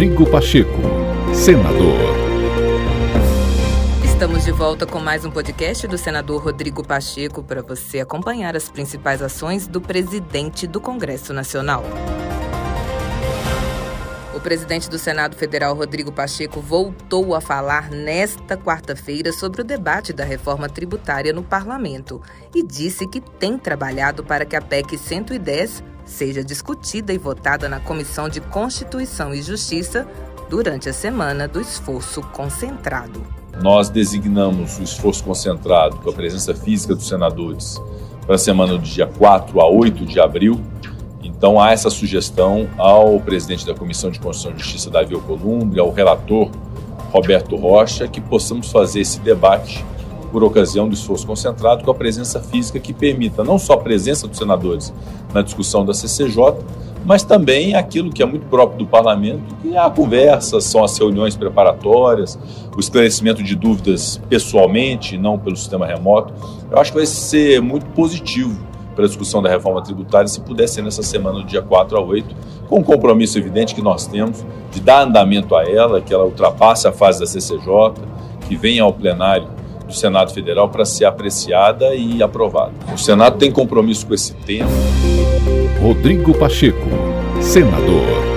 Rodrigo Pacheco, senador. Estamos de volta com mais um podcast do senador Rodrigo Pacheco para você acompanhar as principais ações do presidente do Congresso Nacional. O presidente do Senado Federal, Rodrigo Pacheco, voltou a falar nesta quarta-feira sobre o debate da reforma tributária no parlamento e disse que tem trabalhado para que a PEC 110 seja discutida e votada na Comissão de Constituição e Justiça durante a semana do esforço concentrado. Nós designamos o esforço concentrado com a presença física dos senadores para a semana do dia 4 a 8 de abril então há essa sugestão ao presidente da Comissão de Constituição e Justiça, Davi Alcolumbre, ao relator Roberto Rocha, que possamos fazer esse debate por ocasião do esforço concentrado com a presença física que permita não só a presença dos senadores na discussão da CCJ, mas também aquilo que é muito próprio do parlamento, que é a conversa, são as reuniões preparatórias, o esclarecimento de dúvidas pessoalmente, não pelo sistema remoto. Eu acho que vai ser muito positivo para a discussão da reforma tributária, se puder ser nessa semana, do dia 4 a 8, com um compromisso evidente que nós temos de dar andamento a ela, que ela ultrapasse a fase da CCJ, que venha ao plenário do Senado Federal para ser apreciada e aprovada. O Senado tem compromisso com esse tema. Rodrigo Pacheco, senador.